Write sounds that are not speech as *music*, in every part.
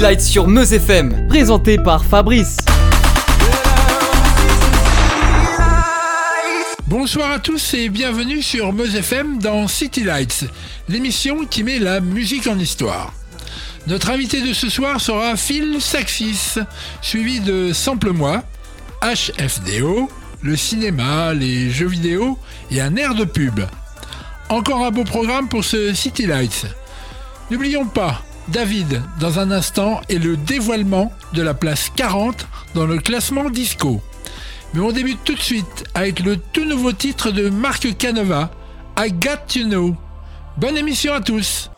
City Lights sur Meuse FM, présenté par Fabrice. Bonsoir à tous et bienvenue sur Meuse FM dans City Lights, l'émission qui met la musique en histoire. Notre invité de ce soir sera Phil Saxis, suivi de Sample Moi, HFDO, le cinéma, les jeux vidéo et un air de pub. Encore un beau programme pour ce City Lights. N'oublions pas, David, dans un instant, et le dévoilement de la place 40 dans le classement disco. Mais on débute tout de suite avec le tout nouveau titre de Marc Canova, I Got to Know. Bonne émission à tous.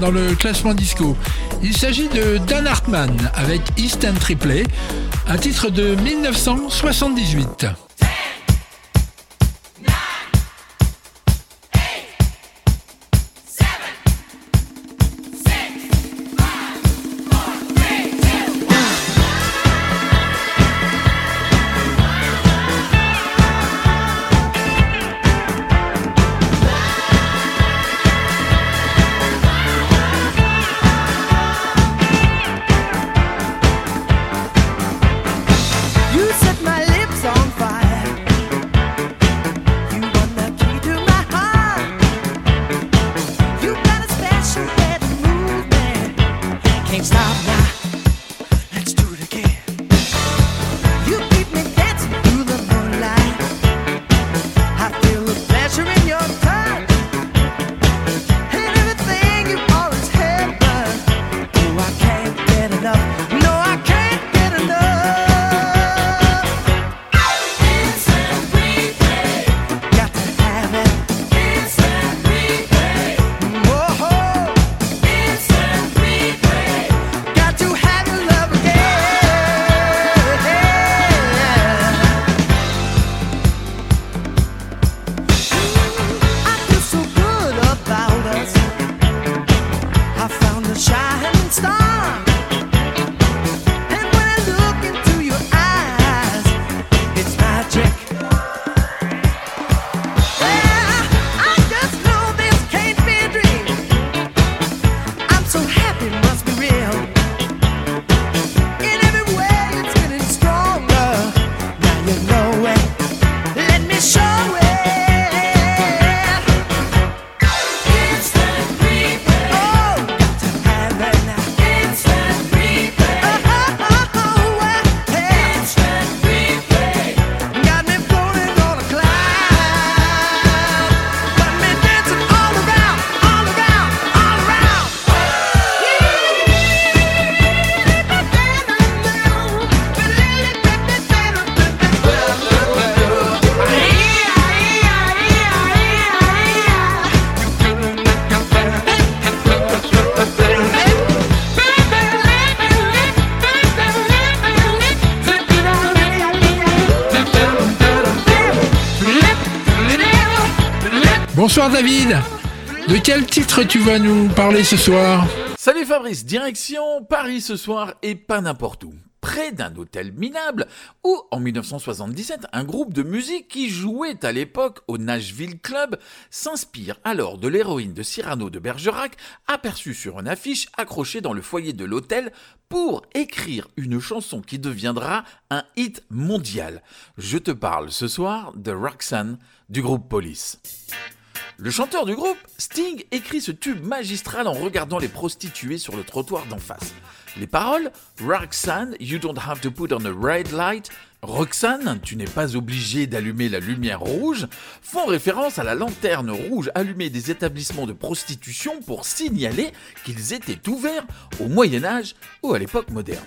Dans le classement disco. Il s'agit de Dan Hartman avec Eastern Triplay, un titre de 1978. David. De quel titre tu vas nous parler ce soir Salut Fabrice, direction Paris ce soir et pas n'importe où près d'un hôtel minable, où en 1977, un groupe de musique qui jouait à l'époque au Nashville Club s'inspire alors de l'héroïne de Cyrano de Bergerac, aperçue sur une affiche accrochée dans le foyer de l'hôtel pour écrire une chanson qui deviendra un hit mondial. Je te parle ce soir de Roxanne du groupe Police. Le chanteur du groupe, Sting, écrit ce tube magistral en regardant les prostituées sur le trottoir d'en face. Les paroles Roxanne, you don't have to put on a red light. Roxanne, tu n'es pas obligé d'allumer la lumière rouge, font référence à la lanterne rouge allumée des établissements de prostitution pour signaler qu'ils étaient ouverts au Moyen Âge ou à l'époque moderne.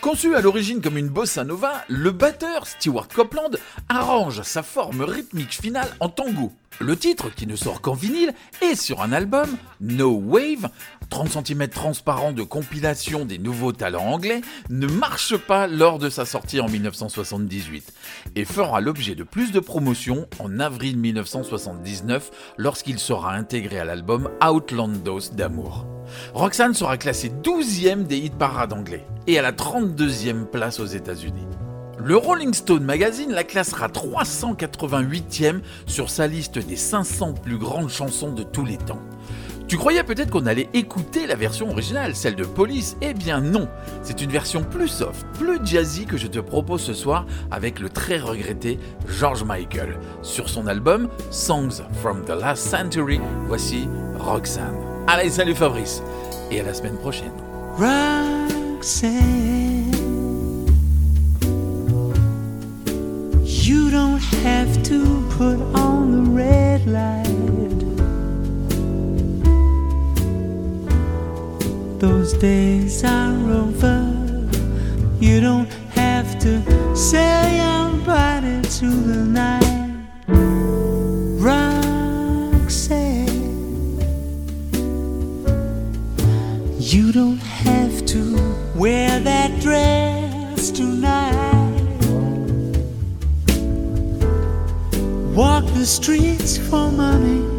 Conçu à l'origine comme une bossa nova, le batteur Stewart Copeland arrange sa forme rythmique finale en tango. Le titre, qui ne sort qu'en vinyle, est sur un album, No Wave, 30 cm transparent de compilation des nouveaux talents anglais, ne marche pas lors de sa sortie en 1978 et fera l'objet de plus de promotions en avril 1979 lorsqu'il sera intégré à l'album Outlandos d'amour. Roxanne sera classée 12e des hit parades anglais et à la 32e place aux États-Unis. Le Rolling Stone Magazine la classera 388e sur sa liste des 500 plus grandes chansons de tous les temps. Tu croyais peut-être qu'on allait écouter la version originale, celle de Police? Eh bien non, c'est une version plus soft, plus jazzy que je te propose ce soir avec le très regretté George Michael. Sur son album Songs from the Last Century, voici Roxanne. Allez, salut Fabrice, et à la semaine prochaine. Have to put on the red light. Those days are over. You don't have to sell your body to the night. The streets for money.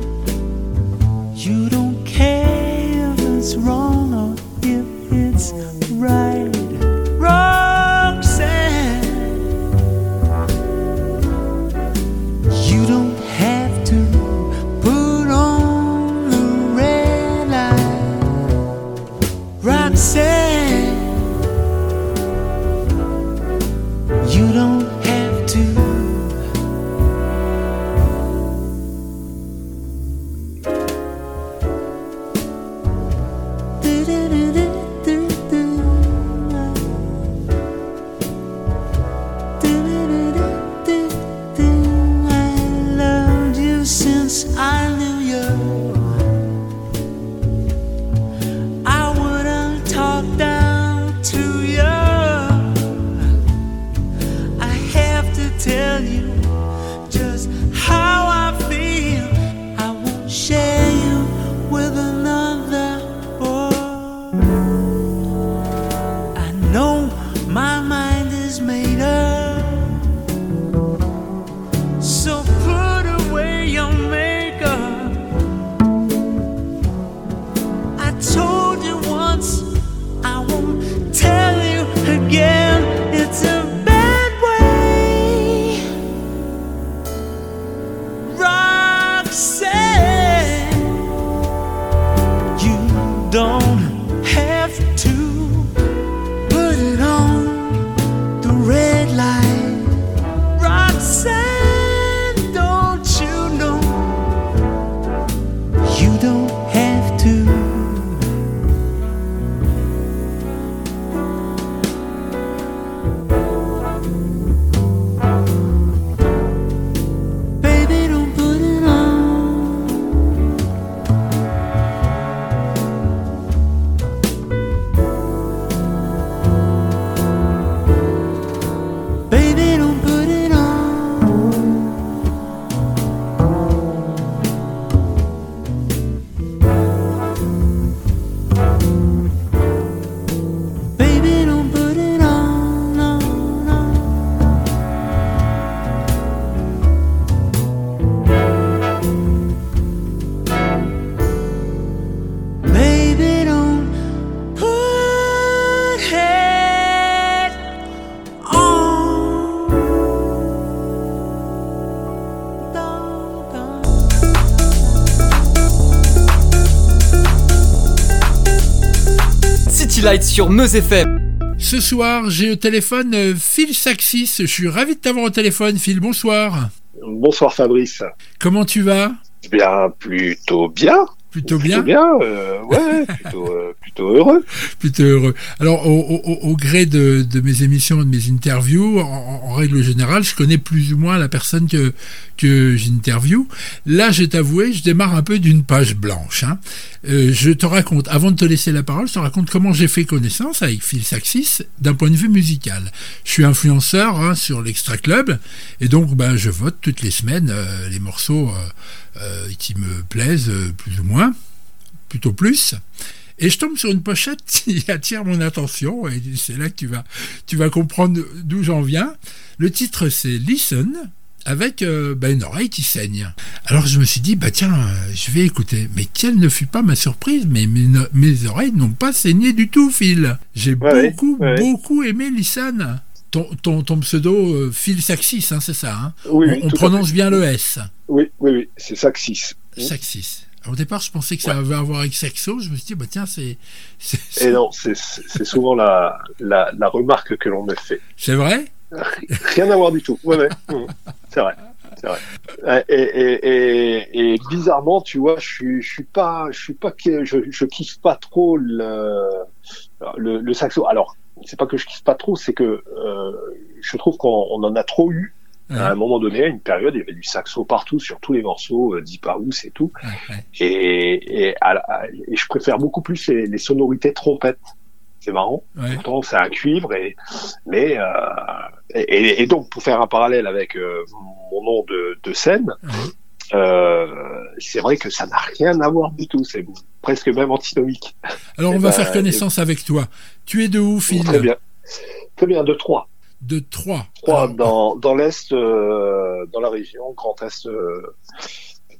Light sur Meuse FM. Ce soir, j'ai au téléphone euh, Phil Saxis. Je suis ravi de t'avoir au téléphone, Phil. Bonsoir. Bonsoir Fabrice. Comment tu vas? Bien, plutôt bien. Plutôt bien. Plutôt bien, euh, ouais, plutôt, euh, plutôt heureux. *laughs* Plutôt heureux. Alors, au, au, au gré de, de, mes émissions, de mes interviews, en, en, règle générale, je connais plus ou moins la personne que, que j'interview. Là, je t'avouer, je démarre un peu d'une page blanche. Hein. Euh, je te raconte, avant de te laisser la parole, je te raconte comment j'ai fait connaissance avec Phil Saxis d'un point de vue musical. Je suis influenceur hein, sur l'Extra Club, et donc ben, je vote toutes les semaines les morceaux euh, qui me plaisent plus ou moins, plutôt plus. Et je tombe sur une pochette *laughs* qui attire mon attention, et c'est là que tu vas, tu vas comprendre d'où j'en viens. Le titre c'est Listen, avec euh, bah, une oreille qui saigne. Alors je me suis dit, bah tiens, euh, je vais écouter. Mais quelle ne fut pas ma surprise, mais mes, mes oreilles n'ont pas saigné du tout, Phil. J'ai ouais, beaucoup, ouais. beaucoup aimé Listen. Ton, ton, ton pseudo, euh, Phil Saxis, hein, c'est ça hein oui, On, on prononce bien le S. Oui, oui, oui, c'est Saxis. Saxis. Au départ, je pensais que ça avait à voir avec Saxo. Je me suis dit, bah tiens, c'est. Et non, c'est souvent la, la, la remarque que l'on me fait. C'est vrai? Rien à voir du tout. Ouais, ouais. c'est vrai. Vrai. Et, et, et, et, bizarrement, tu vois, je suis, je suis pas, je suis pas, je, je kiffe pas trop le, le, le saxo. Alors, c'est pas que je kiffe pas trop, c'est que euh, je trouve qu'on en a trop eu. Ouais. À un moment donné, à une période, il y avait du saxo partout, sur tous les morceaux, euh, Deep House et tout. Ouais, et, et, à, et, je préfère beaucoup plus les, les sonorités trompettes. C'est marrant. Pourtant, c'est un cuivre. Et, mais, euh, et, et, donc, pour faire un parallèle avec euh, mon nom de, de scène, euh, c'est vrai que ça n'a rien à voir du tout. C'est presque même antinomique. Alors, on et va ben, faire connaissance avec toi. Tu es de où, Phil Très bien. Très bien, de Troyes. De Troyes. Troyes, Alors, dans, dans l'Est, euh, dans la région, Grand Est, euh,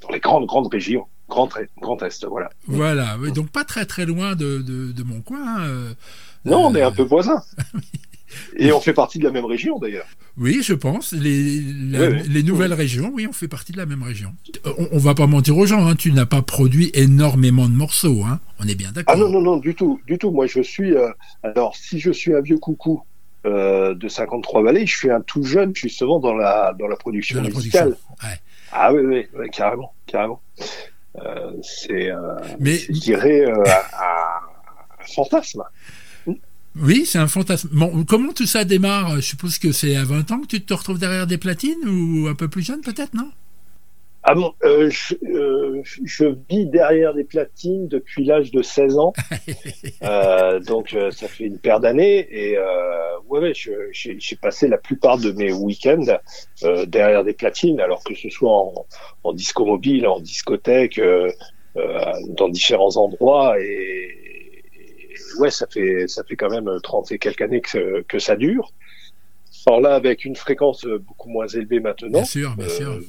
dans les grandes, grandes régions. Grand, Grand Est, voilà. Voilà, donc pas très très loin de, de, de mon coin. Euh, non, on est un peu voisins. *laughs* Et on fait partie de la même région d'ailleurs. Oui, je pense. Les, la, oui, oui. les nouvelles oui. régions, oui, on fait partie de la même région. On, on va pas mentir aux gens, hein, tu n'as pas produit énormément de morceaux, hein, on est bien d'accord. Ah non, non, non, du tout, du tout. Moi, je suis. Euh, alors, si je suis un vieux coucou euh, de 53 vallées, je suis un tout jeune justement dans la, dans la production la musicale. Production. Ouais. Ah oui, oui, carrément, carrément. Euh, c'est, Mais... je dirais, un, un fantasme. Oui, c'est un fantasme. Bon, comment tout ça démarre? Je suppose que c'est à 20 ans que tu te retrouves derrière des platines ou un peu plus jeune peut-être, non? Ah bon, euh, je, euh, je, vis derrière des platines depuis l'âge de 16 ans, *laughs* euh, donc ça fait une paire d'années et ouais, ouais j'ai passé la plupart de mes week-ends derrière des platines, alors que ce soit en, en disco mobile, en discothèque, dans différents endroits et, ouais, ça fait ça fait quand même 30 et quelques années que, que ça dure. Alors là, avec une fréquence beaucoup moins élevée maintenant. Bien sûr, bien sûr.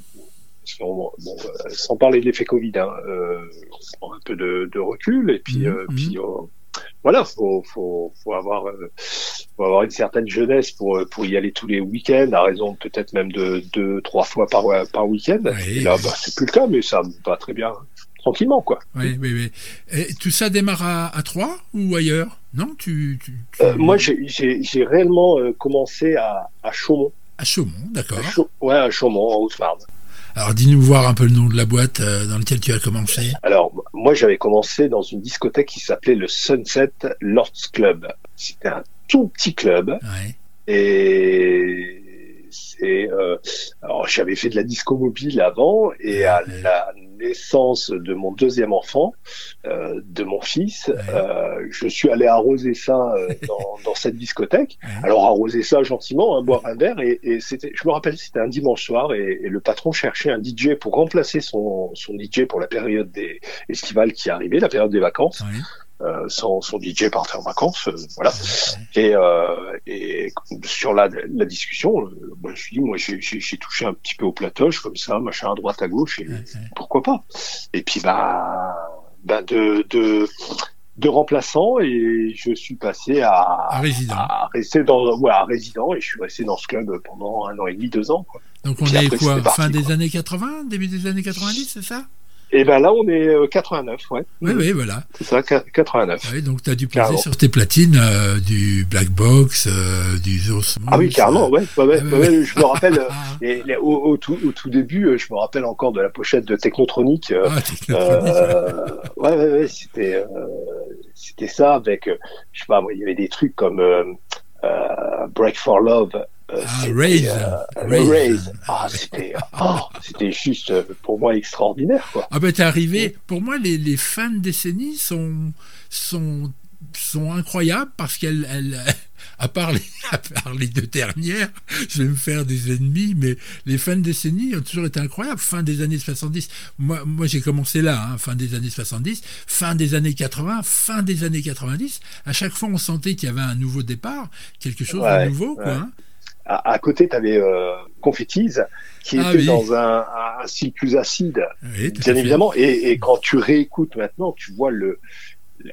Bon, bon, sans parler de l'effet Covid, hein, euh, on prend un peu de, de recul et puis, mmh, euh, puis euh, voilà, faut, faut, faut avoir, faut avoir une certaine jeunesse pour pour y aller tous les week-ends, à raison peut-être même de deux, trois fois par par week-end. Oui, et là, bah, c'est plus le cas, mais ça va très bien tranquillement, quoi. Oui, oui, oui. Et tout ça démarre à, à Troyes ou ailleurs? Non, tu. tu, tu... Euh, moi, j'ai réellement euh, commencé à, à Chaumont. À Chaumont, d'accord. Ouais, à Chaumont, en Haute-Marne. Alors, dis-nous voir un peu le nom de la boîte euh, dans laquelle tu as commencé. Alors, moi, j'avais commencé dans une discothèque qui s'appelait le Sunset Lords Club. C'était un tout petit club. Ouais. Et euh, alors j'avais fait de la disco mobile avant et à la naissance de mon deuxième enfant, euh, de mon fils, ouais. euh, je suis allé arroser ça euh, *laughs* dans, dans, cette discothèque. Ouais. Alors arroser ça gentiment, hein, boire un verre et, et c'était, je me rappelle, c'était un dimanche soir et, et, le patron cherchait un DJ pour remplacer son, son DJ pour la période des estivales qui arrivait, la période des vacances. Ouais. Son, son, DJ partait en vacances, voilà. Et, euh, et sur la, la discussion, euh, moi, je dis, moi, j'ai touché un petit peu au platoche comme ça, machin à droite à gauche, et pourquoi pas. Et puis bah, bah de, de de remplaçant et je suis passé à, à résident, à rester dans, ouais, à résident et je suis resté dans ce club pendant un an et demi, deux ans. Quoi. Donc on est quoi, fin des années 80, début des années 90, c'est ça? Et ben là, on est euh, 89, ouais. Oui, oui, voilà. C'est ça, qua- 89. Ouais, donc tu as dû poser Carrément. sur tes platines euh, du Black Box, euh, du Zoos Ah oui, carrément, ouais. ouais, ouais, Ah, je me rappelle, euh, *laughs* Ah, les- au, au tout, au tout début, euh, je me rappelle encore de la pochette de Technotronic. euh, ah, Technotronic, ouais. Euh, ouais, ouais, c'était, euh, c'était ça avec, euh, je sais pas, il y avait des trucs comme euh, euh, Break for Love. Euh, Ah, c'était, Raise. euh, Raise. Raise. Ah, c'était, oh, c'était juste euh, pour moi extraordinaire, quoi. Ah ben t'es arrivé. Pour moi, les, les fins de décennie sont sont sont incroyables parce qu'elles elles, *laughs* à part les *laughs* à part les deux dernières, je vais me faire des ennemis, mais les fins de décennie ont toujours été incroyables. Fin des années 70. Moi moi j'ai commencé là, hein, fin des années 70, fin des années 80, fin des années 90. À chaque fois, on sentait qu'il y avait un nouveau départ, quelque chose Ouais, de nouveau, quoi. hein. À, à côté, tu avais euh, Confettis, qui Ah était oui. dans un, un, un style plus acide, Oui, bien évidemment. Et, et quand tu réécoutes maintenant, tu vois le,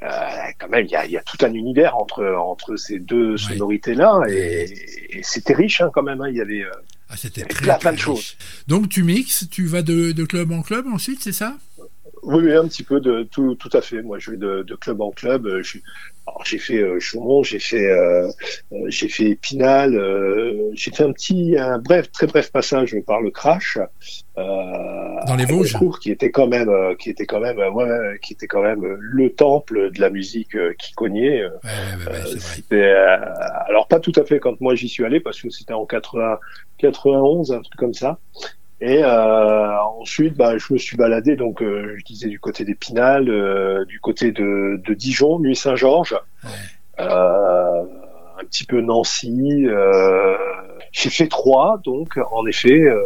euh, quand même, il y a, y a tout un univers entre entre ces deux sonorités-là, et, et c'était riche hein, quand même. hein. Il y avait, euh, Ah, c'était plein, plein de choses. Donc tu mixes, tu vas de, de club en club ensuite, c'est ça? Oui, oui, un petit peu de tout, tout à fait. Moi, je vais de, de club en club. Euh, j'ai fait euh, Chaumont, j'ai fait, euh, euh, j'ai fait Épinal, euh, j'ai fait un petit, un bref, très bref passage par le Crash. Euh, Dans les Vosges. Goncourt, qui était quand même, euh, qui était quand même, euh, ouais, qui était quand même le temple de la musique qui cognait. Ouais, ouais, euh, alors pas tout à fait quand moi j'y suis allé parce que c'était en 80, 91, un truc comme ça. Et euh, ensuite, bah, je me suis baladé, donc euh, je disais du côté d'Épinal, euh, du côté de, de Dijon, Nuit Saint-Georges, Ouais. euh, un petit peu Nancy. Euh, j'ai fait trois, donc en effet, euh,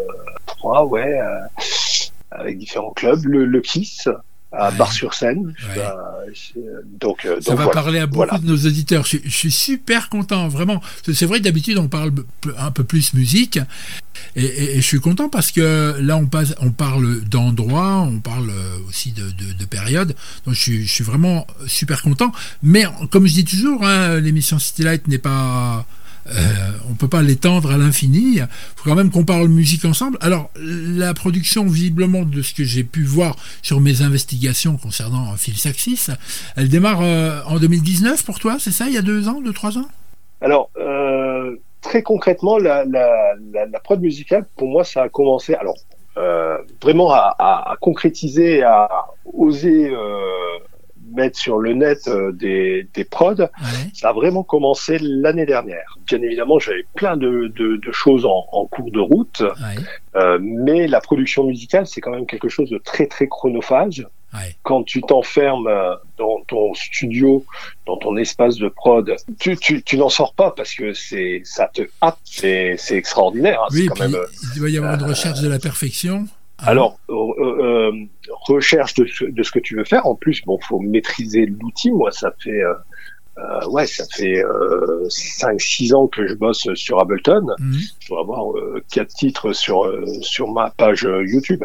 trois, ouais, euh, avec différents clubs. Le, le Kiss à Ouais. Bar-sur-Seine. Ouais. Euh, j'ai- donc, euh, Ça donc va voilà. parler à beaucoup Voilà. de nos auditeurs. Je, je suis super content, vraiment. C'est vrai que d'habitude, on parle un peu plus musique. Et, et- et je suis content parce que là, on, passe, on parle d'endroits, on parle euh, aussi de, de, de périodes. Donc, je suis, je suis vraiment super content. Mais comme je dis toujours, hein, l'émission City Light n'est pas. Euh, on peut pas l'étendre à l'infini. Il faut quand même qu'on parle musique ensemble. Alors, la production, visiblement, de ce que j'ai pu voir sur mes investigations concernant euh, Phil Saxis, elle démarre euh, en 2019 pour toi, c'est ça Il y a deux ans, deux, trois ans? Alors, très concrètement, la, la, prod musicale, pour moi, ça a commencé, alors, vraiment à, concrétiser, à oser mettre sur le net euh, des, des prods, Ouais. ça a vraiment commencé l'année dernière. Bien évidemment, j'avais plein de, de, de choses en, en cours de route, Ouais. euh, mais la production musicale, c'est quand même quelque chose de très, très chronophage. Ouais. Quand tu t'enfermes euh, dans ton studio, dans ton espace de prod, tu, tu, tu n'en sors pas parce que c'est ça te hâte, c'est extraordinaire. hein, Oui, quand même, il doit y avoir une recherche de la perfection. Alors, euh, euh, recherche de ce, de ce que tu veux faire. En plus, bon, faut maîtriser l'outil. Moi, ça fait, euh, euh, ouais, ça fait euh, 5-6 ans que je bosse sur Ableton. Mhm. Je dois avoir euh, quatre titres sur euh, sur ma page YouTube.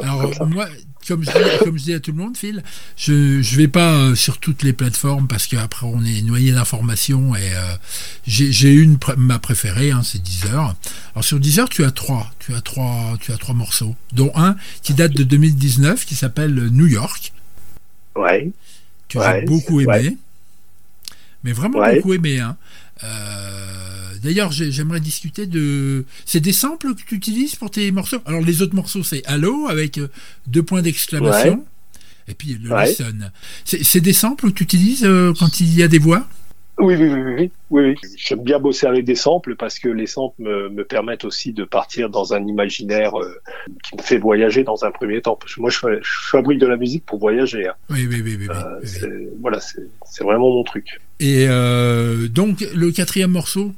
Alors Comme moi, comme je, dis, comme je dis à tout le monde, Phil, je je vais pas euh, sur toutes les plateformes parce qu'après on est noyé d'informations et euh, j'ai j'ai une ma préférée, hein, c'est Deezer. Alors sur Deezer, tu as trois, tu as trois, tu as trois morceaux, dont un qui date de 2019 qui s'appelle New York Ouais. Ouais, j'ai beaucoup aimé, mais vraiment Ouais. beaucoup aimé. Hein. Euh, D'ailleurs, j'ai- j'aimerais discuter de. C'est des samples que tu utilises pour tes morceaux? Alors les autres morceaux, c'est Allo avec euh, deux points d'exclamation. Et puis le Ouais. c'est des samples que tu utilises euh, quand il y a des voix? Oui, oui, oui, oui, oui, oui. J'aime bien bosser avec des samples parce que les samples me, me permettent aussi de partir dans un imaginaire euh, qui me fait voyager dans un premier temps. Parce que moi, je, fa- je fabrique de la musique pour voyager. hein. Oui, oui, oui, oui. Euh, oui, voilà, c'est vraiment mon truc. Et euh, donc le quatrième morceau,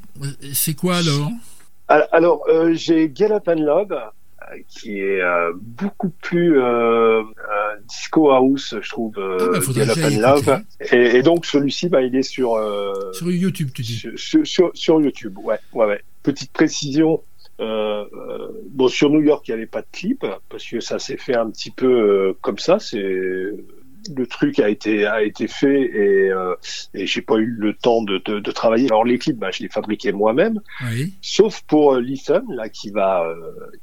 c'est quoi alors? Al- Alors, j'ai Get Up and Love, qui est euh, beaucoup plus euh, euh, disco house, je trouve, euh, Ah bah, Up and Love. Et, et donc, celui-ci, bah, il est sur, euh, Sur YouTube, tu dis. sur, sur, sur- sur YouTube. Ouais, ouais, ouais. Petite précision. Euh, euh, bon, sur New York, il n'y avait pas de clip parce que ça s'est fait un petit peu euh, comme ça. C'est le truc a été a été fait et, euh, et j'ai pas eu le temps de, de, de travailler. Alors les clips, bah, je les fabriquais moi-même. Oui. Sauf pour euh, Listen, là, qui va, euh,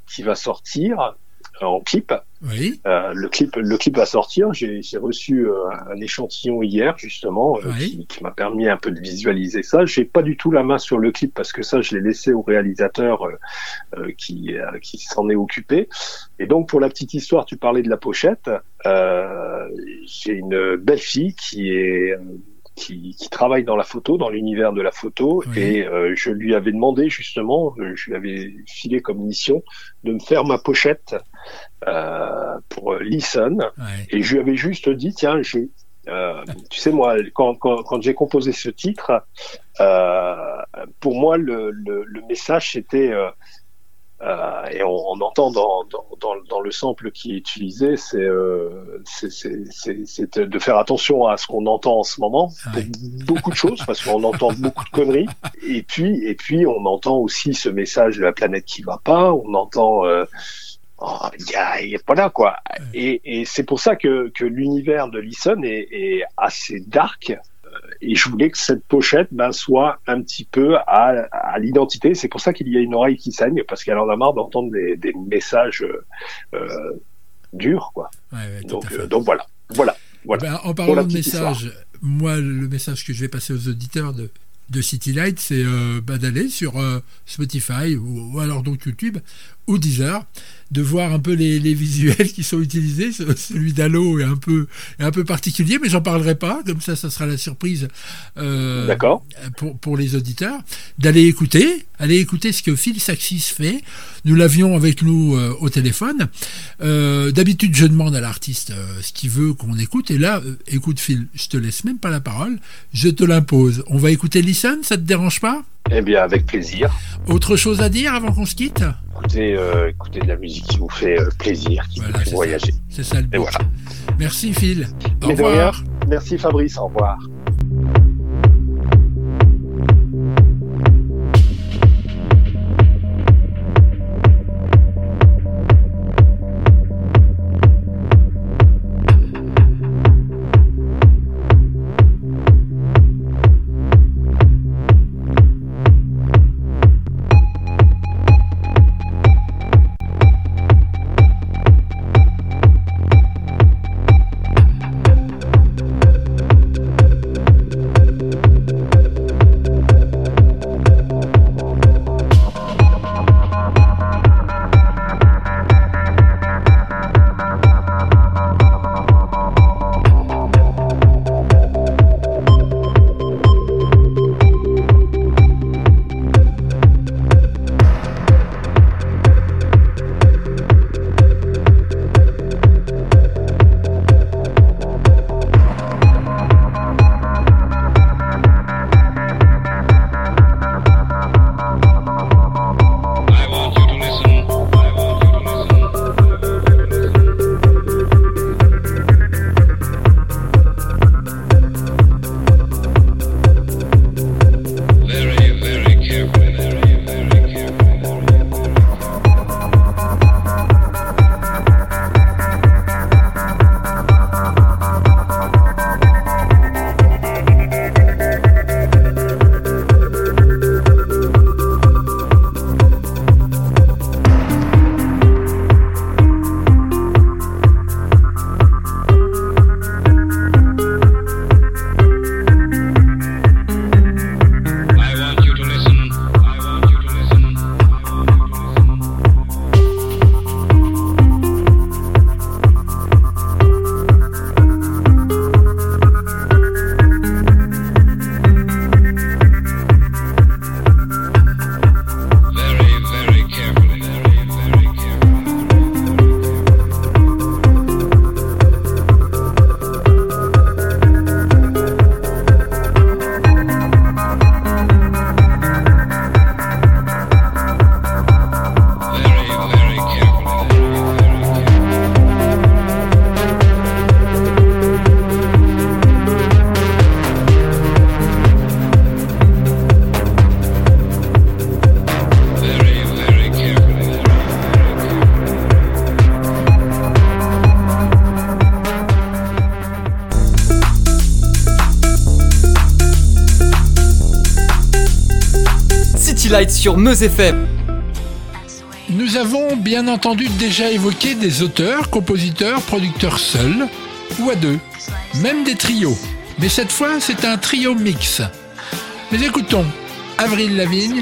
qui va sortir. En clip. Oui. Euh, le clip, le clip va sortir. J'ai reçu euh, un échantillon hier justement euh, Oui. qui, qui m'a permis un peu de visualiser ça. J'ai pas du tout la main sur le clip parce que ça, je l'ai laissé au réalisateur qui qui s'en est occupé. Et donc pour la petite histoire, tu parlais de la pochette. J'ai une belle fille qui est qui, qui travaille dans la photo, dans l'univers de la photo, Oui. et euh, je lui avais demandé justement, euh, je lui avais filé comme mission de me faire ma pochette euh, pour Listen, et je lui avais juste dit, tiens, je, euh, tu sais moi, quand, quand, quand j'ai composé ce titre, pour moi le, le, le message c'était euh, et on, on entend dans, dans, dans, dans le sample qui est utilisé, c'est euh, de faire attention à ce qu'on entend en ce moment, Ouais. pour beaucoup de choses, parce qu'on entend *laughs* beaucoup de conneries, et puis et puis on entend aussi ce message de la planète qui va pas, on entend euh, oh, il y a, il y a pas là quoi, et, et c'est pour ça que, que l'univers de Listen est, est assez dark. Et je voulais que cette pochette ben, soit un petit peu à, à l'identité. C'est pour ça qu'il y a une oreille qui saigne, parce qu'elle en a marre d'entendre des, des messages euh, durs. Quoi. Ouais, ouais, tout Donc, euh, donc voilà. voilà. voilà. Ben, en parlant la de petite message, moi, le message que je vais passer aux auditeurs de, de City Light, c'est euh, bah, d'aller sur Spotify ou, ou alors donc YouTube ou Deezer, de voir un peu les, les visuels *laughs* qui sont utilisés. Ce- Celui d'Halo est un peu est un peu particulier, mais j'en parlerai pas. Comme ça, ça sera la surprise euh, D'accord. pour, pour les auditeurs. D'aller écouter, aller écouter ce que Phil Saxis fait. Nous l'avions avec nous euh, au téléphone. Euh, D'habitude, je demande à l'artiste euh, ce qu'il veut qu'on écoute. Et là, écoute Phil, je te laisse même pas la parole, je te l'impose. On va écouter Listen, ça te dérange pas? Eh bien, avec plaisir. Autre chose à dire avant qu'on se quitte? Écoutez, euh, écoutez de la musique qui vous fait euh, plaisir, qui Voilà, vous fait voyager. C'est ça le but. Et voilà. Merci Phil. Au revoir. Merci Fabrice. Au revoir. Sur Meuse FM. Nous avons bien entendu déjà évoqué des auteurs, compositeurs, producteurs seuls ou à deux, même des trios. Mais cette fois, c'est un trio mix. Mais écoutons Avril Lavigne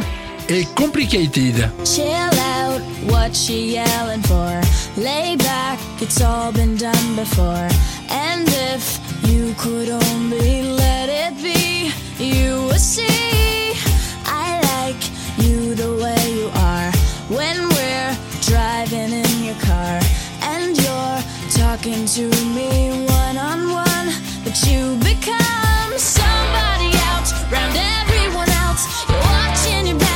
et Complicated. Chill out, what she yelling for? Lay back, it's all been done before. And if you could only let it be, you would see. You the way you are when we're driving in your car. And you're talking to me one on one, but you become somebody else round everyone else. You're watching your back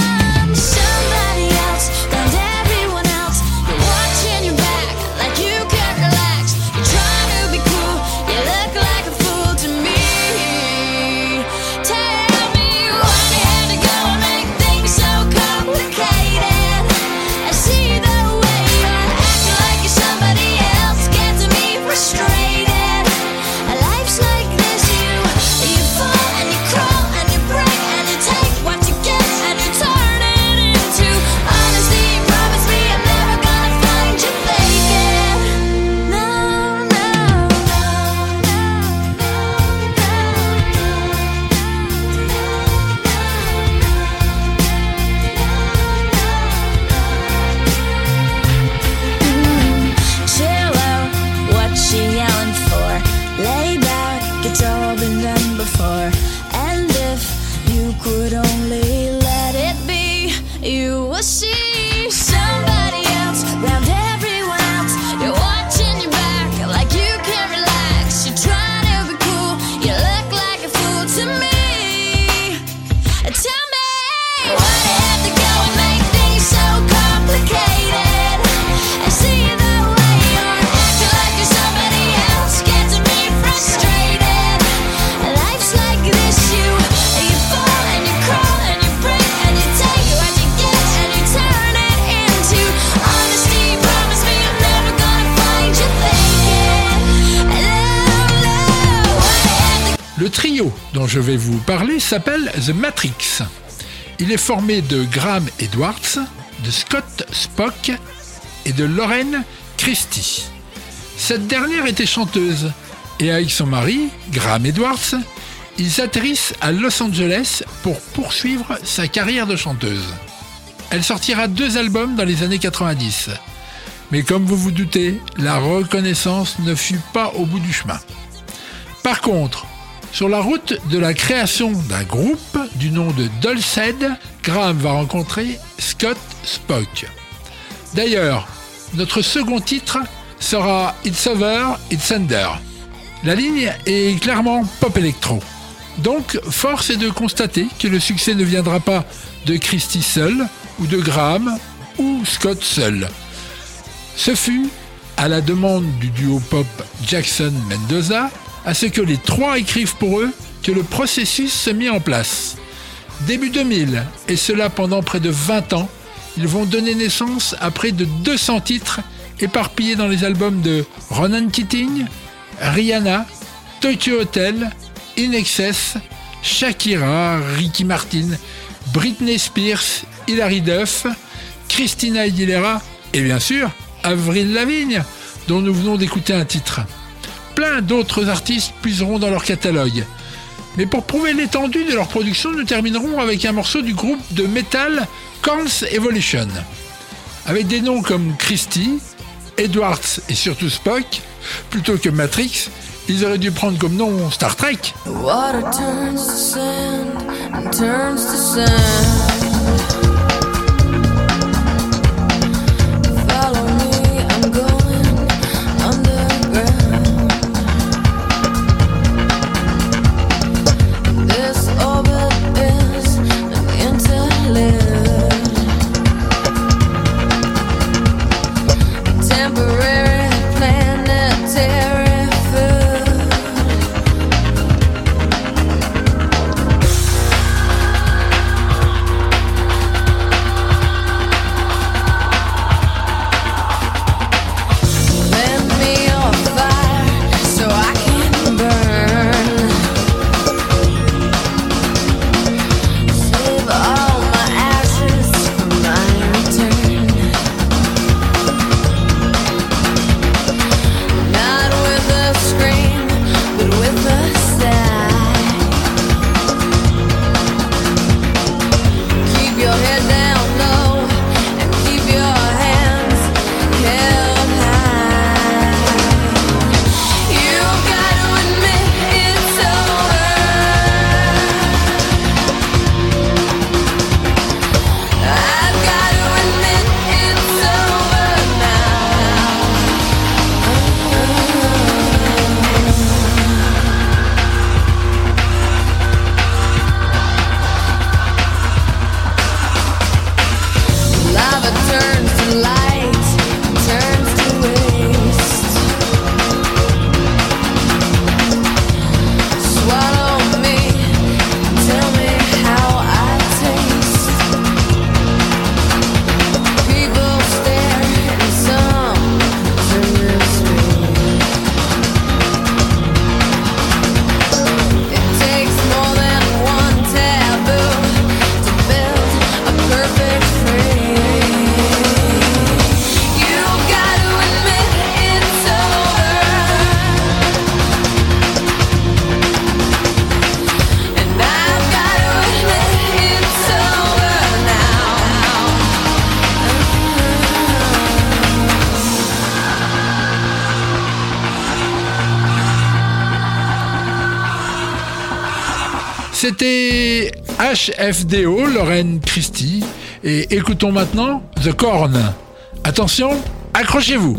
The Matrix. Il est formé de Graham Edwards, de Scott Spock et de Lauren Christie. Cette dernière était chanteuse et avec son mari, Graham Edwards, ils atterrissent à Los Angeles pour poursuivre sa carrière de chanteuse. Elle sortira deux albums dans les années 90. Mais comme vous vous doutez, la reconnaissance ne fut pas au bout du chemin. Par contre, sur la route de la création d'un groupe du nom de Dulcet, Graham va rencontrer Scott Spock. D'ailleurs, notre second titre sera It's Over, It's Under. La ligne est clairement pop électro. Donc, force est de constater que le succès ne viendra pas de Christie seul, ou de Graham, ou Scott seul. Ce fut, à la demande du duo pop Jackson-Mendoza, à ce que les trois écrivent pour eux, que le processus se mit en place. Début 2000, et cela pendant près de 20 ans, ils vont donner naissance à près de 200 titres éparpillés dans les albums de Ronan Keating, Rihanna, Tokyo Hotel, In Excess, Shakira, Ricky Martin, Britney Spears, Hilary Duff, Christina Aguilera et bien sûr Avril Lavigne, dont nous venons d'écouter un titre. Plein d'autres artistes puiseront dans leur catalogue. Mais pour prouver l'étendue de leur production, nous terminerons avec un morceau du groupe de metal Korn's Evolution. Avec des noms comme Christie, Edwards et surtout Spock, plutôt que Matrix, ils auraient dû prendre comme nom Star Trek. C'était HFDO, Lorraine Christie. Et écoutons maintenant The Corn. Attention, accrochez-vous.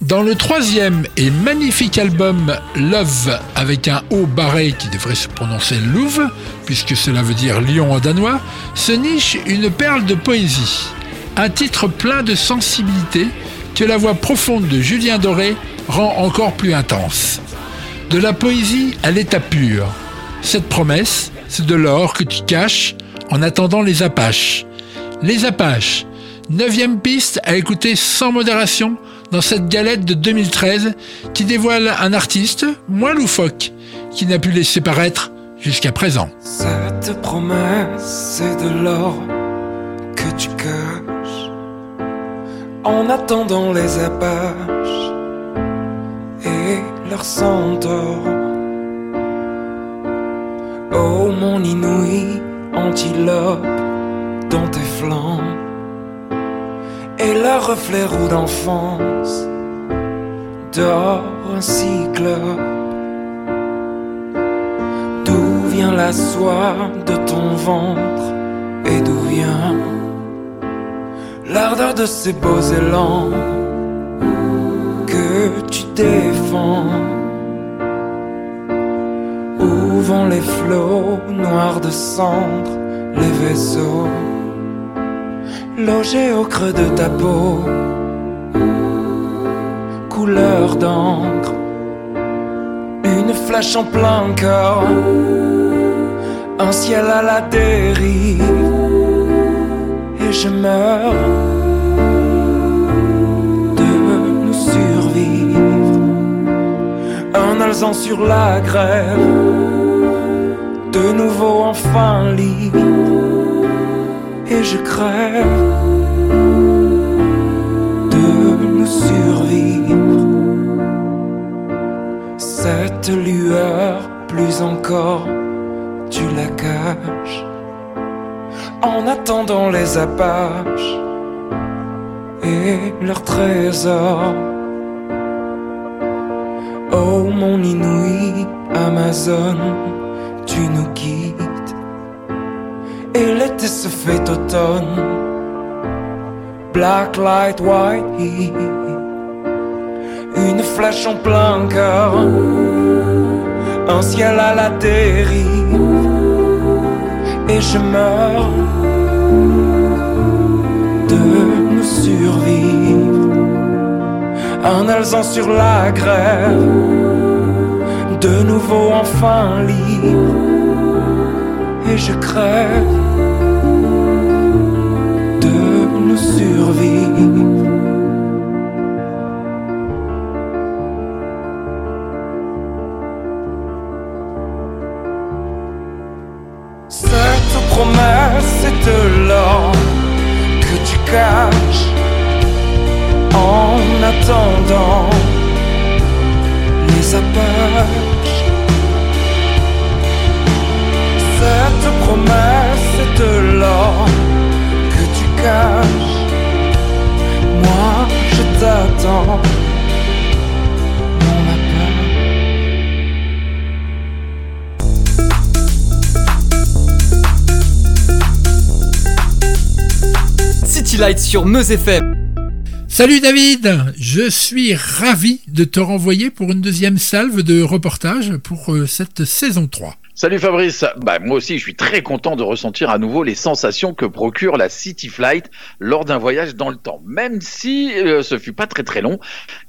Dans le troisième et magnifique album Love, avec un O barré qui devrait se prononcer Louve, puisque cela veut dire lion en danois, se niche une perle de poésie. Un titre plein de sensibilité que la voix profonde de Julien Doré rend encore plus intense. De la poésie à l'état pur. Cette promesse, c'est de l'or que tu caches en attendant les Apaches. Les Apaches, neuvième piste à écouter sans modération dans cette galette de 2013 qui dévoile un artiste moins loufoque qui n'a pu laisser paraître jusqu'à présent. Cette promesse, de l'or que tu caches en attendant les apaches et leur centaure. Oh mon inouï antilope dans tes flancs et le reflet roux d'enfance dort un cyclope. D'où vient la soie de ton ventre et d'où vient l'ardeur de ces beaux élans que tu défends? Où vont les flots noirs de cendre, les vaisseaux logés au creux de ta peau, couleur d'encre, une flèche en plein cœur, un ciel à la dérive, et je meurs de nous survivre. Un alzan sur la grève, de nouveau enfin libre, et je crève de nous survivre. Cette lueur, plus encore, tu la caches en attendant les apaches et leurs trésors. Oh mon inouï Amazon, tu nous quittes. Et l'été se fait automne. Black light, white heat, une flèche en plein cœur, un ciel à la dérive, et je meurs de nous survivre. Un alzan sur la grève, de nouveau enfin libre, et je crève de nous survivre. Sur. Salut David, je suis ravi de te renvoyer pour une deuxième salve de reportage pour euh, cette saison 3. Salut Fabrice, bah, moi aussi je suis très content de ressentir à nouveau les sensations que procure la City Flight lors d'un voyage dans le temps, même si euh, ce fut pas très très long,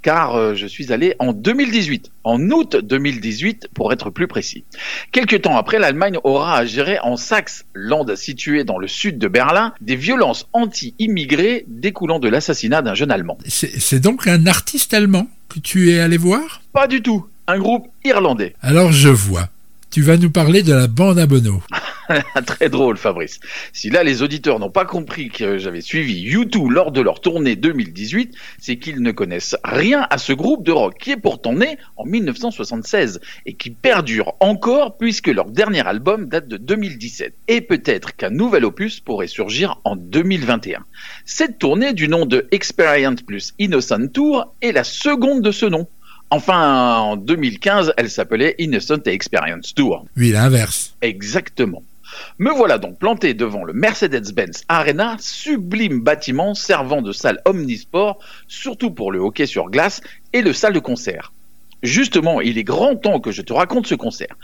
car euh, je suis allé en 2018, en août 2018 pour être plus précis. Quelques temps après, l'Allemagne aura à gérer en Saxe, land situé dans le sud de Berlin, des violences anti-immigrés découlant de l'assassinat d'un jeune Allemand. C'est donc un artiste allemand que tu es allé voir? Pas du tout, un groupe irlandais. Alors je vois. Tu vas nous parler de la bande à Bono. *laughs* Très drôle, Fabrice. Si là, les auditeurs n'ont pas compris que j'avais suivi U2 lors de leur tournée 2018, c'est qu'ils ne connaissent rien à ce groupe de rock qui est pourtant né en 1976 et qui perdure encore puisque leur dernier album date de 2017. Et peut-être qu'un nouvel opus pourrait surgir en 2021. Cette tournée du nom de Experience plus Innocent Tour est la seconde de ce nom. Enfin, en 2015, elle s'appelait Innocent Experience Tour. Oui, l'inverse. Exactement. Me voilà donc planté devant le Mercedes-Benz Arena, sublime bâtiment servant de salle omnisport, surtout pour le hockey sur glace et le salle de concert. Justement, il est grand temps que je te raconte ce concert.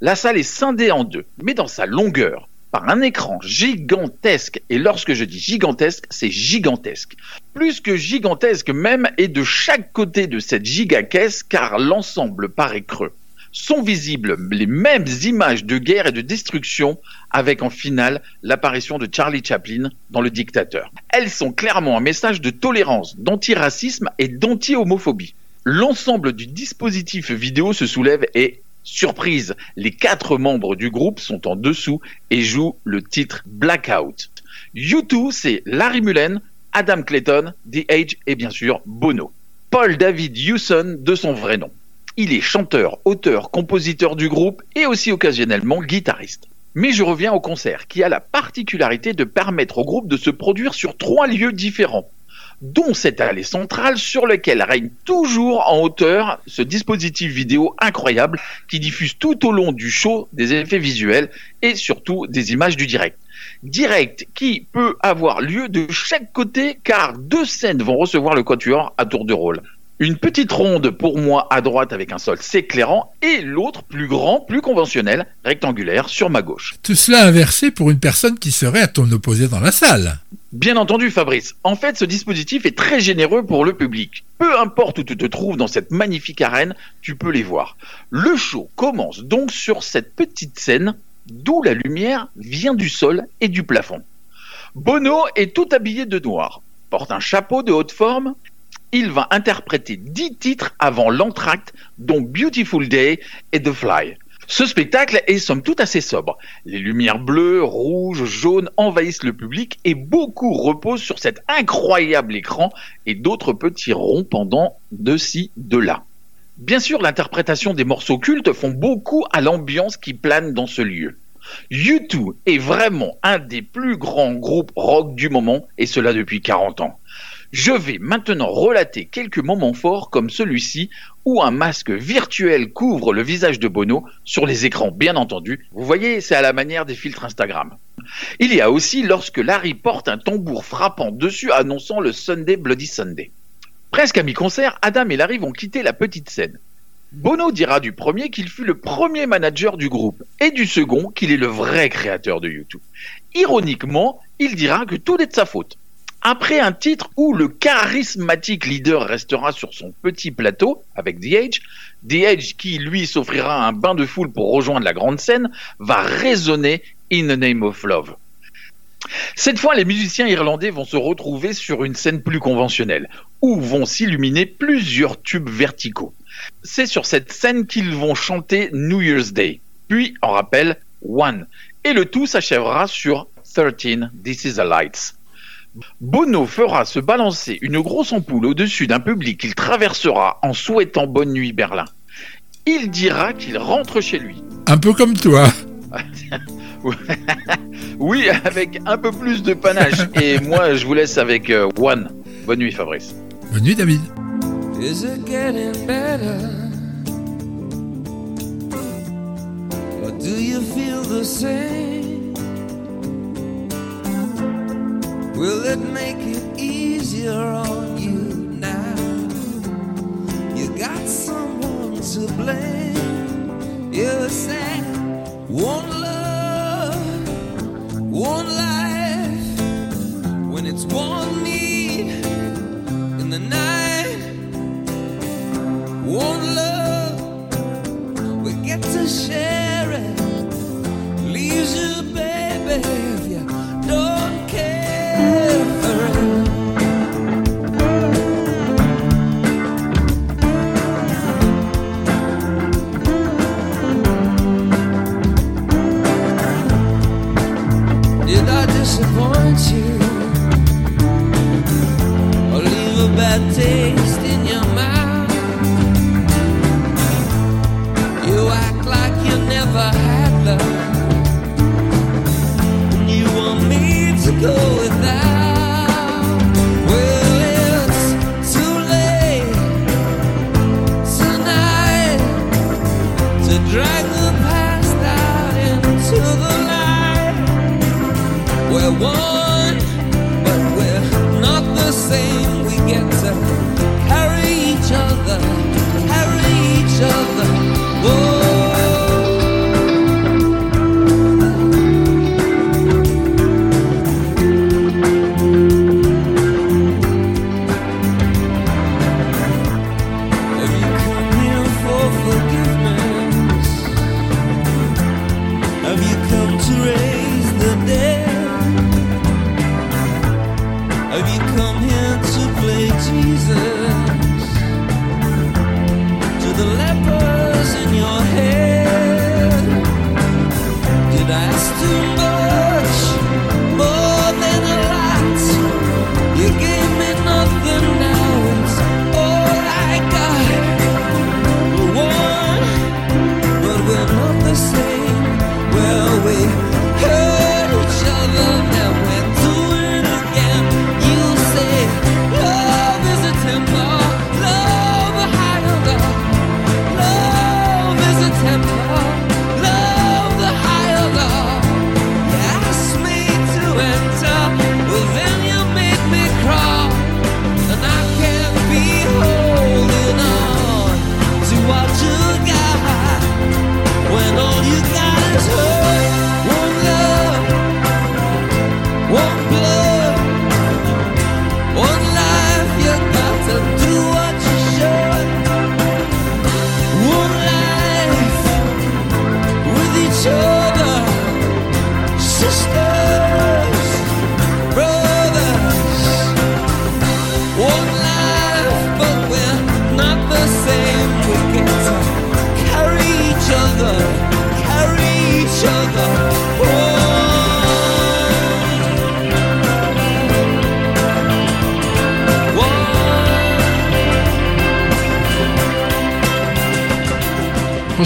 La salle est scindée en deux, mais dans sa longueur, par un écran gigantesque. Et lorsque je dis gigantesque, c'est gigantesque. Plus que gigantesque même, et de chaque côté de cette gigacaisse, car l'ensemble paraît creux sont visibles les mêmes images de guerre et de destruction avec en finale l'apparition de Charlie Chaplin dans Le Dictateur. Elles sont clairement un message de tolérance, d'antiracisme et d'anti-homophobie. L'ensemble du dispositif vidéo se soulève et Surprise, les quatre membres du groupe sont en dessous et jouent le titre Blackout. U2, c'est Larry Mullen, Adam Clayton, The Age et bien sûr Bono. Paul David Hewson de son vrai nom. Il est chanteur, auteur, compositeur du groupe et aussi occasionnellement guitariste. Mais je reviens au concert qui a la particularité de permettre au groupe de se produire sur trois lieux différents dont cette allée centrale sur laquelle règne toujours en hauteur ce dispositif vidéo incroyable qui diffuse tout au long du show des effets visuels et surtout des images du direct. Direct qui peut avoir lieu de chaque côté car deux scènes vont recevoir le quatuor à tour de rôle. Une petite ronde pour moi à droite avec un sol s'éclairant et l'autre plus grand, plus conventionnel, rectangulaire sur ma gauche. Tout cela inversé pour une personne qui serait à ton opposé dans la salle. Bien entendu, Fabrice. En fait, ce dispositif est très généreux pour le public. Peu importe où tu te trouves dans cette magnifique arène, tu peux les voir. Le show commence donc sur cette petite scène d'où la lumière vient du sol et du plafond. Bono est tout habillé de noir, porte un chapeau de haute forme. Il va interpréter dix titres avant l'entracte, dont Beautiful Day et The Fly. Ce spectacle est somme toute assez sobre. Les lumières bleues, rouges, jaunes envahissent le public et beaucoup reposent sur cet incroyable écran et d'autres petits ronds pendant de ci, de là. Bien sûr, l'interprétation des morceaux cultes font beaucoup à l'ambiance qui plane dans ce lieu. U2 est vraiment un des plus grands groupes rock du moment et cela depuis 40 ans. Je vais maintenant relater quelques moments forts comme celui-ci où un masque virtuel couvre le visage de Bono sur les écrans bien entendu. Vous voyez, c'est à la manière des filtres Instagram. Il y a aussi lorsque Larry porte un tambour frappant dessus annonçant le Sunday Bloody Sunday. Presque à mi-concert, Adam et Larry vont quitter la petite scène. Bono dira du premier qu'il fut le premier manager du groupe et du second qu'il est le vrai créateur de YouTube. Ironiquement, il dira que tout est de sa faute. Après un titre où le charismatique leader restera sur son petit plateau avec The Age, The Age qui lui s'offrira un bain de foule pour rejoindre la grande scène, va résonner In the Name of Love. Cette fois, les musiciens irlandais vont se retrouver sur une scène plus conventionnelle, où vont s'illuminer plusieurs tubes verticaux. C'est sur cette scène qu'ils vont chanter New Year's Day, puis, en rappel, One, et le tout s'achèvera sur 13 This is the Lights. Bono fera se balancer une grosse ampoule au-dessus d'un public qu'il traversera en souhaitant bonne nuit Berlin. Il dira qu'il rentre chez lui. Un peu comme toi. *laughs* oui, avec un peu plus de panache. Et moi, je vous laisse avec euh, One. Bonne nuit, Fabrice. Bonne nuit, David. Is it getting better? Or do you feel the same? Will it make it easier on you now? You got someone to blame. You said one love, one life. When it's one need in the night, one love, we get to share it. Leaves you, baby, disappoint you? Or leave a bad taste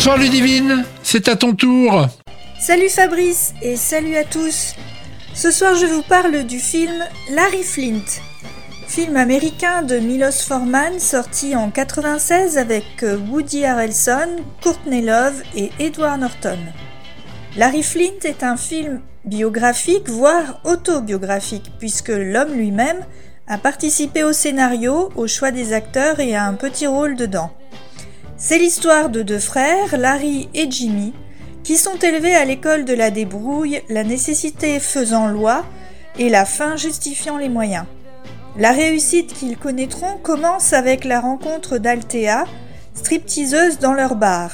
Bonsoir Ludivine, c'est à ton tour. Salut Fabrice et salut à tous. Ce soir, je vous parle du film Larry Flint, film américain de Milos Forman sorti en 96 avec euh, Woody Harrelson, Courtney Love et Edward Norton. Larry Flint est un film biographique, voire autobiographique, puisque l'homme lui-même a participé au scénario, au choix des acteurs et a un petit rôle dedans. C'est l'histoire de deux frères, Larry et Jimmy, qui sont élevés à l'école de la débrouille, la nécessité faisant loi et la fin justifiant les moyens. La réussite qu'ils connaîtront commence avec la rencontre d'Althea, stripteaseuse dans leur bar.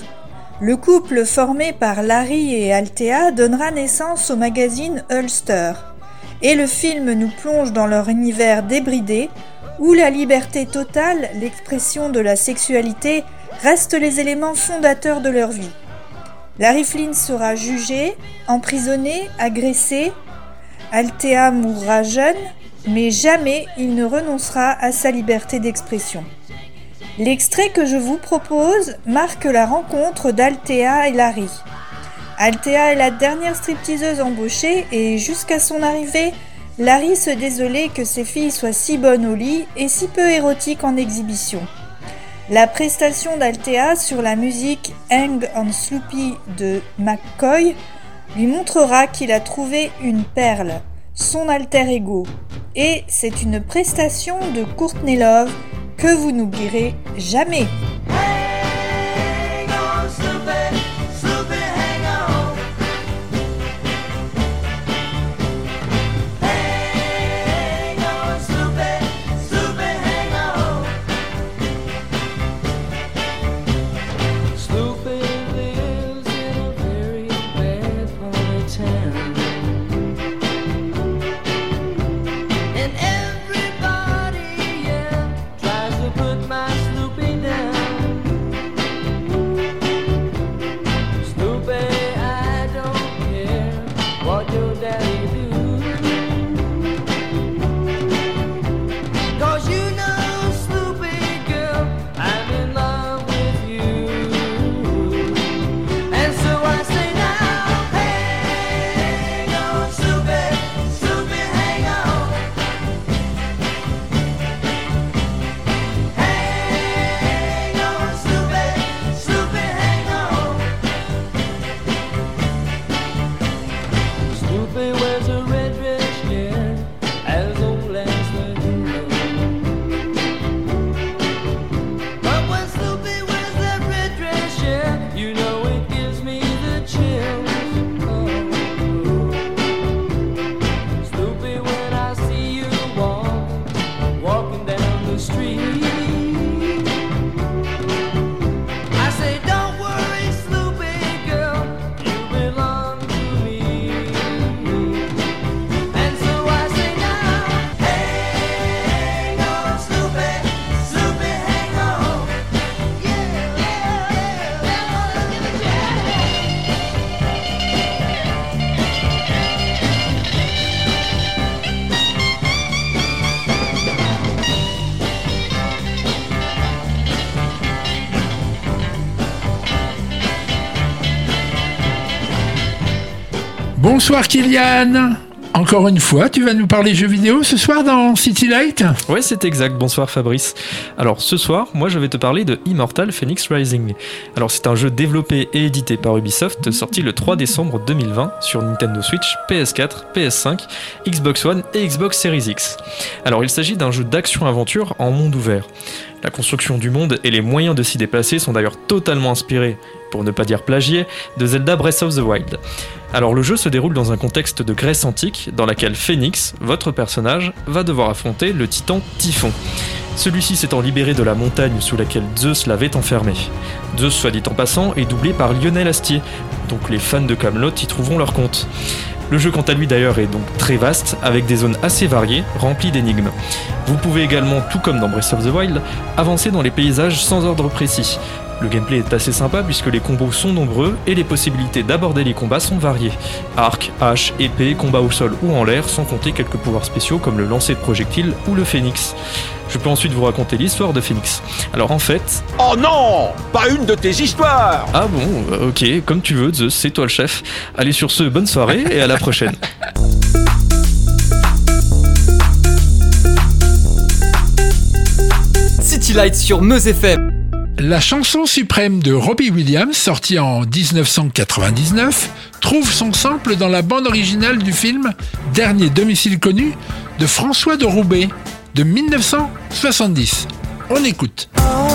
Le couple formé par Larry et Althea donnera naissance au magazine Ulster. Et le film nous plonge dans leur univers débridé, où la liberté totale, l'expression de la sexualité, restent les éléments fondateurs de leur vie. Larry Flynn sera jugé, emprisonné, agressé. Althea mourra jeune, mais jamais il ne renoncera à sa liberté d'expression. L'extrait que je vous propose marque la rencontre d'Althea et Larry. Althea est la dernière stripteaseuse embauchée et jusqu'à son arrivée, Larry se désolait que ses filles soient si bonnes au lit et si peu érotiques en exhibition. La prestation d'Althea sur la musique Hang on Sloopy de McCoy lui montrera qu'il a trouvé une perle, son alter ego. Et c'est une prestation de Courtney Love que vous n'oublierez jamais. Bonsoir Kylian. Encore une fois, tu vas nous parler jeux vidéo ce soir dans City Light Ouais, c'est exact. Bonsoir Fabrice. Alors ce soir, moi je vais te parler de Immortal Phoenix Rising. Alors c'est un jeu développé et édité par Ubisoft, sorti le 3 décembre 2020 sur Nintendo Switch, PS4, PS5, Xbox One et Xbox Series X. Alors il s'agit d'un jeu d'action-aventure en monde ouvert. La construction du monde et les moyens de s'y déplacer sont d'ailleurs totalement inspirés, pour ne pas dire plagiés, de Zelda Breath of the Wild. Alors le jeu se déroule dans un contexte de Grèce antique dans laquelle Phoenix, votre personnage, va devoir affronter le titan Typhon. Celui-ci s'étant libéré de la montagne sous laquelle Zeus l'avait enfermé. Zeus, soit dit en passant, est doublé par Lionel Astier, donc les fans de Camelot y trouveront leur compte. Le jeu quant à lui d'ailleurs est donc très vaste, avec des zones assez variées, remplies d'énigmes. Vous pouvez également, tout comme dans Breath of the Wild, avancer dans les paysages sans ordre précis. Le gameplay est assez sympa puisque les combos sont nombreux et les possibilités d'aborder les combats sont variées. Arc, hache, épée, combat au sol ou en l'air, sans compter quelques pouvoirs spéciaux comme le lancer de projectiles ou le phénix. Je peux ensuite vous raconter l'histoire de Phoenix. Alors en fait... Oh non Pas une de tes histoires Ah bon, euh, ok, comme tu veux, Zeus, c'est toi le chef. Allez sur ce, bonne soirée et à la prochaine. City Lights sur Meuse FM. La chanson suprême de Robbie Williams, sortie en 1999, trouve son sample dans la bande originale du film Dernier domicile connu de François de Roubaix de 1970. On écoute. Oh.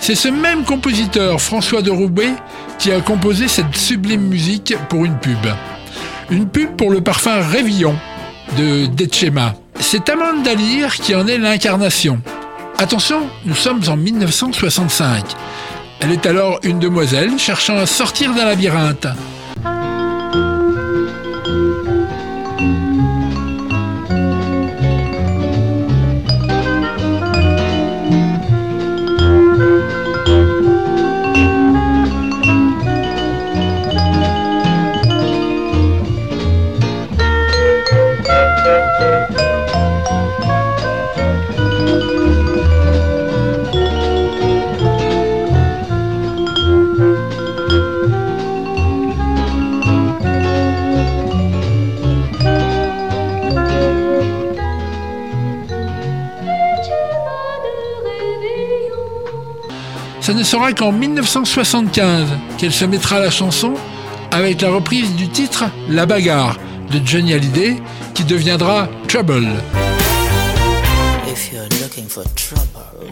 C'est ce même compositeur, François de Roubaix, qui a composé cette sublime musique pour une pub. Une pub pour le parfum Révillon de Detchema. C'est Amanda Lear qui en est l'incarnation. Attention, nous sommes en 1965. Elle est alors une demoiselle cherchant à sortir d'un labyrinthe. Sera qu'en 1975 qu'elle se mettra à la chanson avec la reprise du titre La bagarre de Johnny Hallyday qui deviendra Trouble. If you're looking for trouble,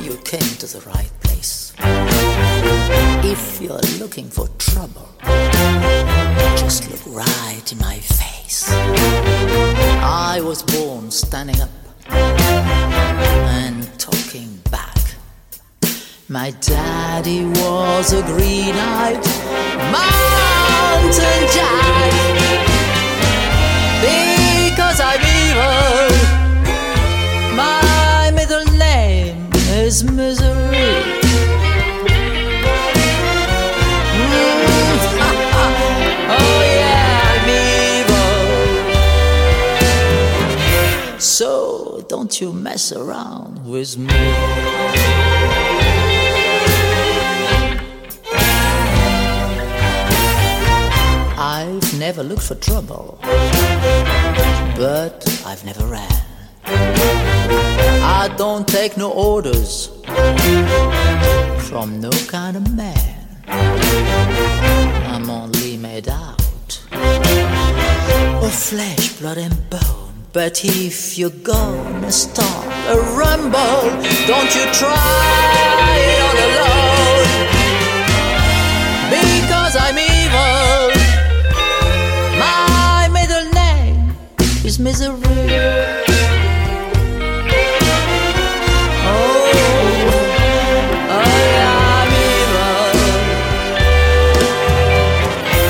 you came to the right place. If you're looking for trouble, just look right in my face. I was born standing up and talking back. My daddy was a green-eyed mountain jack. Because I'm evil, my middle name is misery. Mm, *laughs* oh yeah, I'm evil. So don't you mess around with me. I've never looked for trouble, but I've never ran. I don't take no orders from no kind of man. I'm only made out of flesh, blood, and bone. But if you're gonna start a rumble, don't you try it all alone. Because I'm evil. Misery. Oh.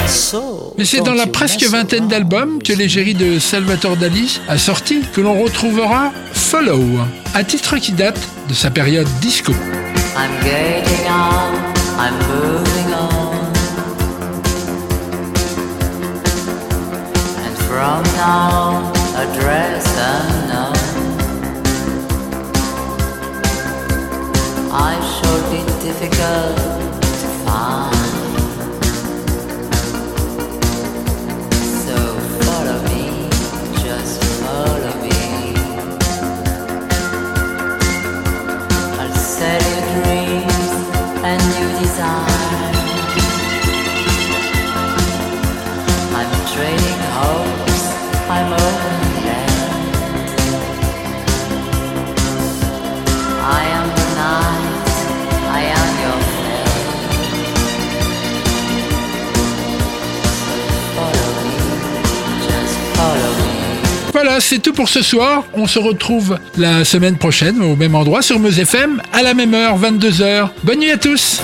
So, Mais c'est dans la presque vingtaine d'albums que l'égérie de Salvatore Dali a sorti que l'on retrouvera Follow, un titre qui date de sa période disco. I'm getting on, I'm moving From now, address unknown. I shall be difficult to find. C'est tout pour ce soir. On se retrouve la semaine prochaine au même endroit sur Meuse FM à la même heure, 22h. Bonne nuit à tous.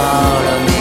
Follow me.